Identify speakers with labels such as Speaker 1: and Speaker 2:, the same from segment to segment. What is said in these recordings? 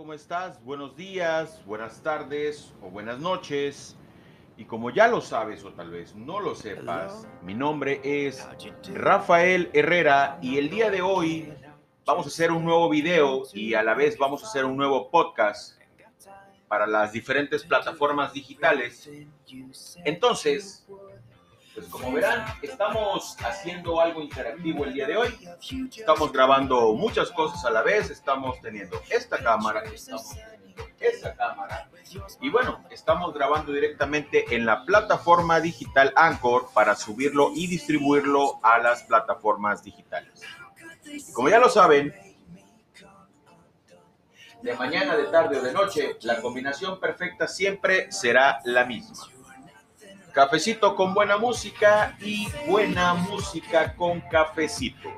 Speaker 1: ¿Cómo estás? Buenos días, buenas tardes o buenas noches. Y como ya lo sabes o tal vez no lo sepas, mi nombre es Rafael Herrera y el día de hoy vamos a hacer un nuevo video y a la vez vamos a hacer un nuevo podcast para las diferentes plataformas digitales. Entonces, como verán, estamos haciendo algo interactivo el día de hoy. Estamos grabando muchas cosas a la vez. Estamos teniendo esta cámara, estamos teniendo esta cámara. Y bueno, estamos grabando directamente en la plataforma digital Anchor para subirlo y distribuirlo a las plataformas digitales. Como ya lo saben, de mañana, de tarde o de noche, la combinación perfecta siempre será la misma. Cafecito con buena música y buena música con cafecito.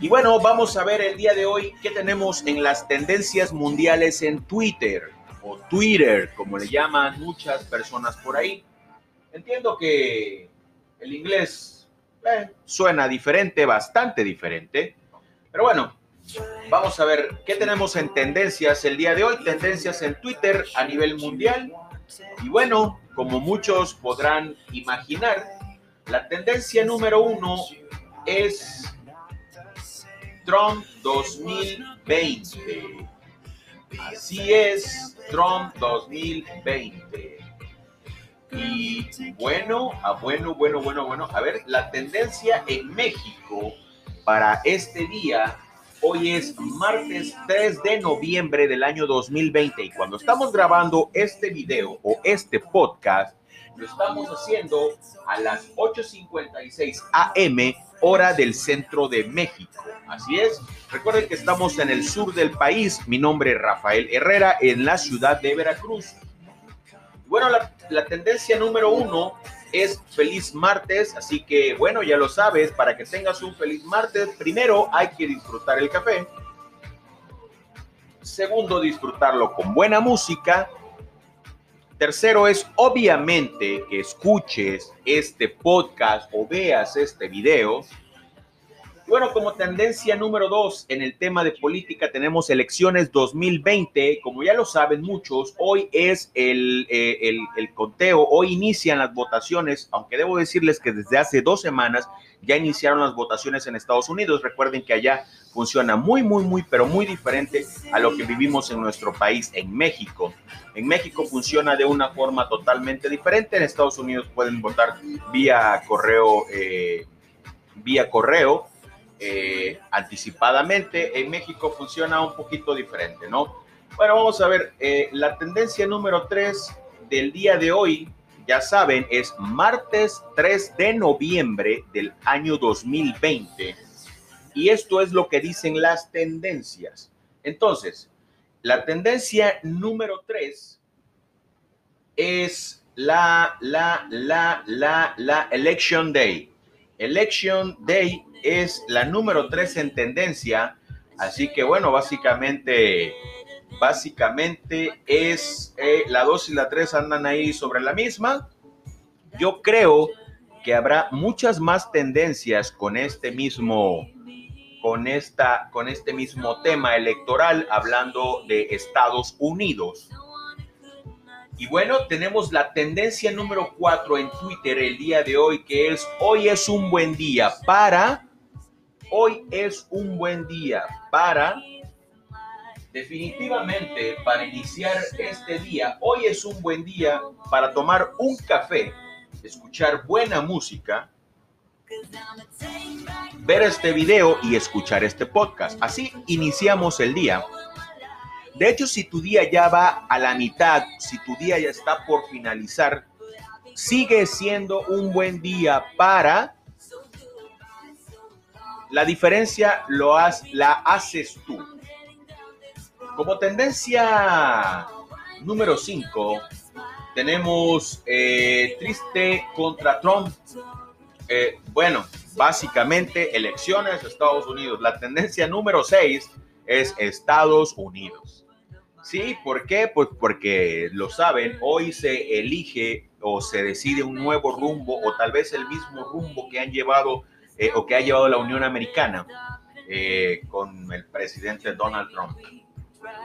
Speaker 1: Y bueno, vamos a ver el día de hoy qué tenemos en las tendencias mundiales en Twitter o Twitter, como le llaman muchas personas por ahí. Entiendo que el inglés eh, suena diferente, bastante diferente, pero bueno, vamos a ver qué tenemos en tendencias el día de hoy, tendencias en Twitter a nivel mundial y bueno, como muchos podrán imaginar, la tendencia número uno es Trump 2020. Así es, Trump 2020. Y bueno, a ah, bueno, bueno, bueno, bueno. A ver, la tendencia en México para este día Hoy es martes 3 de noviembre del año 2020 y cuando estamos grabando este video o este podcast, lo estamos haciendo a las 8.56 am hora del centro de México. Así es, recuerden que estamos en el sur del país. Mi nombre es Rafael Herrera en la ciudad de Veracruz. Bueno, la, la tendencia número uno es feliz martes, así que bueno, ya lo sabes, para que tengas un feliz martes, primero hay que disfrutar el café. Segundo, disfrutarlo con buena música. Tercero es obviamente que escuches este podcast o veas este video bueno, como tendencia número dos en el tema de política tenemos elecciones 2020. Como ya lo saben muchos, hoy es el, eh, el, el, conteo, hoy inician las votaciones, aunque debo decirles que desde hace dos semanas ya iniciaron las votaciones en Estados Unidos. Recuerden que allá funciona muy, muy, muy, pero muy diferente a lo que vivimos en nuestro país, en México. En México funciona de una forma totalmente diferente. En Estados Unidos pueden votar vía correo, eh, vía correo eh, anticipadamente. En México funciona un poquito diferente, ¿no? Bueno, vamos a ver, eh, la tendencia número 3 del día de hoy, ya saben, es martes 3 de noviembre del año 2020. Y esto es lo que dicen las tendencias. Entonces, la tendencia número 3 es la, la, la, la, la Election Day. Election Day es la número 3 en tendencia. Así que bueno, básicamente, básicamente es eh, la 2 y la 3 andan ahí sobre la misma. Yo creo que habrá muchas más tendencias con este mismo con esta con este mismo tema electoral hablando de Estados Unidos. Y bueno, tenemos la tendencia número 4 en Twitter el día de hoy que es hoy es un buen día para Hoy es un buen día para, definitivamente, para iniciar este día. Hoy es un buen día para tomar un café, escuchar buena música, ver este video y escuchar este podcast. Así iniciamos el día. De hecho, si tu día ya va a la mitad, si tu día ya está por finalizar, sigue siendo un buen día para la diferencia lo la haces tú. Como tendencia número 5, tenemos eh, triste contra Trump. Eh, bueno, básicamente elecciones de Estados Unidos. La tendencia número 6 es Estados Unidos. Sí, ¿por qué? Pues porque lo saben, hoy se elige o se decide un nuevo rumbo o tal vez el mismo rumbo que han llevado eh, o que ha llevado la Unión Americana. eh, con el presidente Donald Trump.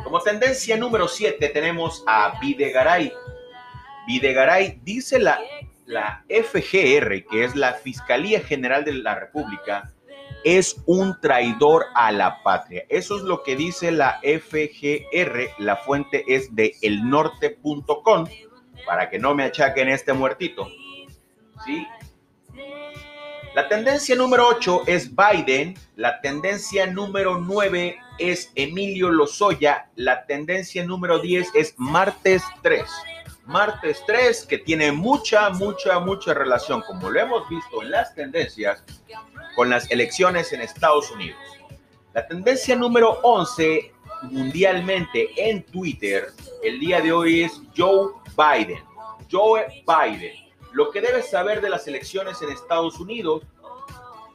Speaker 1: Como tendencia número 7 tenemos a Videgaray. Videgaray dice la, la FGR, que es la Fiscalía General de la República, es un traidor a la patria. Eso es lo que dice la FGR. La fuente es de elnorte.com para que no me achaquen este muertito. ¿Sí? La tendencia número 8 es Biden, la tendencia número 9 es Emilio Lozoya, la tendencia número 10 es Martes 3. Martes 3 que tiene mucha, mucha, mucha relación, como lo hemos visto en las tendencias, con las elecciones en Estados Unidos. La tendencia número 11 mundialmente en Twitter el día de hoy es Joe Biden. Joe Biden lo que debes saber de las elecciones en Estados Unidos,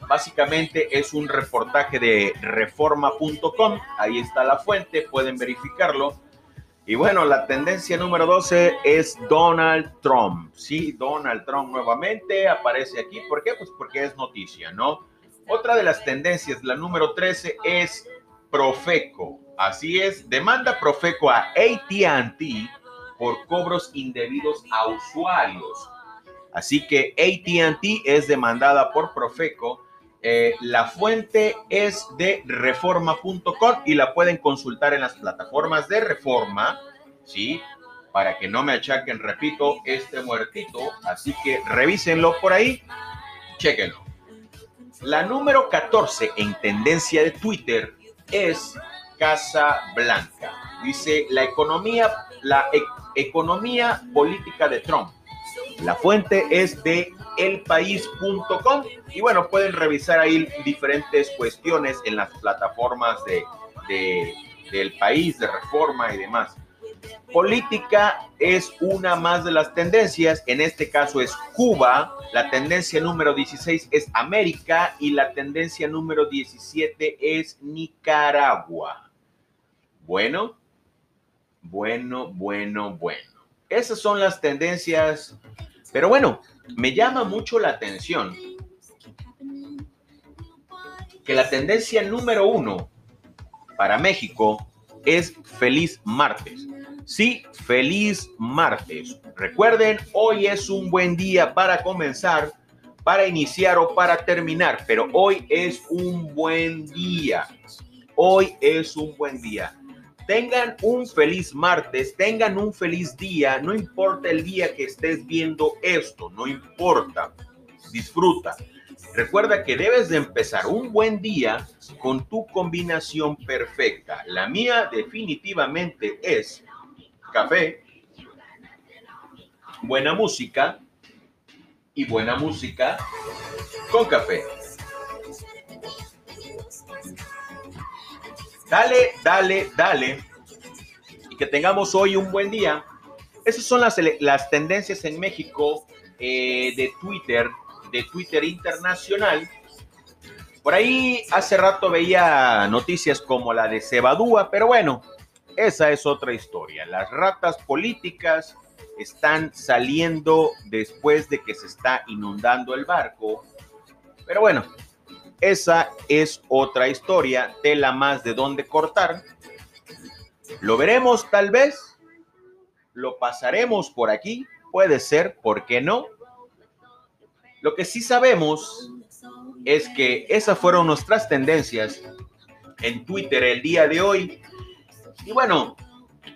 Speaker 1: básicamente es un reportaje de reforma.com, ahí está la fuente, pueden verificarlo. Y bueno, la tendencia número 12 es Donald Trump. Sí, Donald Trump nuevamente aparece aquí. ¿Por qué? Pues porque es noticia, ¿no? Otra de las tendencias, la número 13, es Profeco. Así es, demanda Profeco a ATT por cobros indebidos a usuarios. Así que ATT es demandada por Profeco. Eh, la fuente es de reforma.com y la pueden consultar en las plataformas de reforma, ¿sí? Para que no me achaquen, repito, este muertito. Así que revísenlo por ahí, chequenlo. La número 14 en tendencia de Twitter es Casa Blanca. Dice la economía, la e-, economía política de Trump la fuente es de elpaís.com y bueno, pueden revisar ahí diferentes cuestiones en las plataformas de, del país, de reforma y demás. Política es una más de las tendencias, en este caso es Cuba, la tendencia número 16 es América y la tendencia número 17 es Nicaragua. Bueno, bueno, bueno, bueno. Esas son las tendencias pero bueno, me llama mucho la atención que la tendencia número uno para México es feliz martes. Sí, feliz martes. Recuerden, hoy es un buen día para comenzar, para iniciar o para terminar, pero hoy es un buen día. Hoy es un buen día. Tengan un feliz martes, tengan un feliz día, no importa el día que estés viendo esto, no importa, disfruta. Recuerda que debes de empezar un buen día con tu combinación perfecta. La mía definitivamente es café, buena música y buena música con café. Dale, dale, dale. Y que tengamos hoy un buen día. Esas son las, las tendencias en México eh, de Twitter, de Twitter internacional. Por ahí hace rato veía noticias como la de Cebadúa, pero bueno, esa es otra historia. Las ratas políticas están saliendo después de que se está inundando el barco. Pero bueno, esa es otra historia, tela más de dónde cortar. Lo veremos tal vez, lo pasaremos por aquí, puede ser, ¿por qué no? Lo que sí sabemos es que esas fueron nuestras tendencias en Twitter el día de hoy. Y bueno,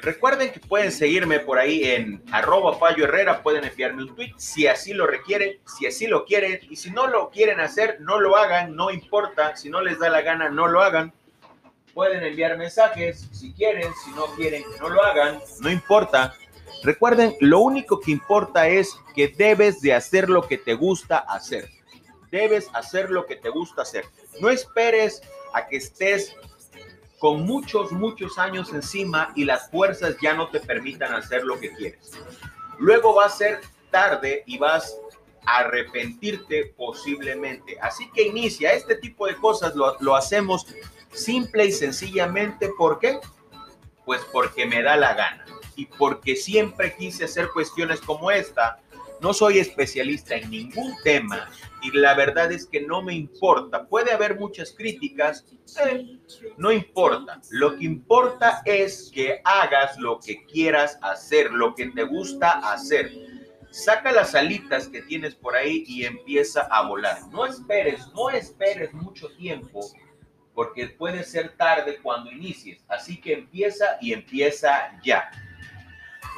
Speaker 1: Recuerden que pueden seguirme por ahí en arroba Herrera, pueden enviarme un tweet si así lo requieren, si así lo quieren, y si no lo quieren hacer, no lo hagan, no importa, si no les da la gana, no lo hagan. Pueden enviar mensajes si quieren, si no quieren, no lo hagan, no importa. Recuerden, lo único que importa es que debes de hacer lo que te gusta hacer. Debes hacer lo que te gusta hacer. No esperes a que estés con muchos, muchos años encima y las fuerzas ya no te permitan hacer lo que quieres. Luego va a ser tarde y vas a arrepentirte posiblemente. Así que inicia este tipo de cosas, lo, lo hacemos simple y sencillamente. ¿Por qué? Pues porque me da la gana y porque siempre quise hacer cuestiones como esta No soy especialista en ningún tema y la verdad es que no me importa. Puede haber muchas críticas, eh, no importa. Lo que importa es que hagas lo que quieras hacer, lo que te gusta hacer. Saca las alitas que tienes por ahí y empieza a volar. No esperes, no esperes mucho tiempo porque puede ser tarde cuando inicies. Así que empieza y empieza ya.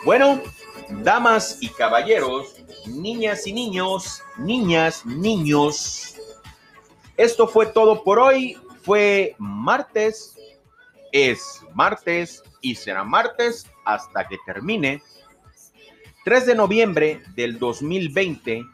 Speaker 1: Bueno, damas y caballeros, niñas y niños, niñas, niños, esto fue todo por hoy. Fue martes, es martes y será martes hasta que termine. 3 de noviembre del 2020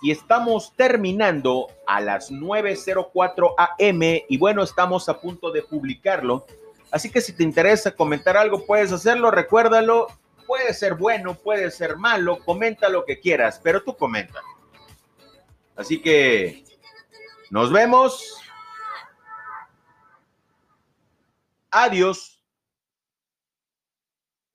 Speaker 1: y estamos terminando a las 9.04 am y bueno, estamos a punto de publicarlo. Así que si te interesa comentar algo, puedes hacerlo, recuérdalo, puede ser bueno, puede ser malo, comenta lo que quieras, pero tú comenta. Así que nos vemos. Adiós.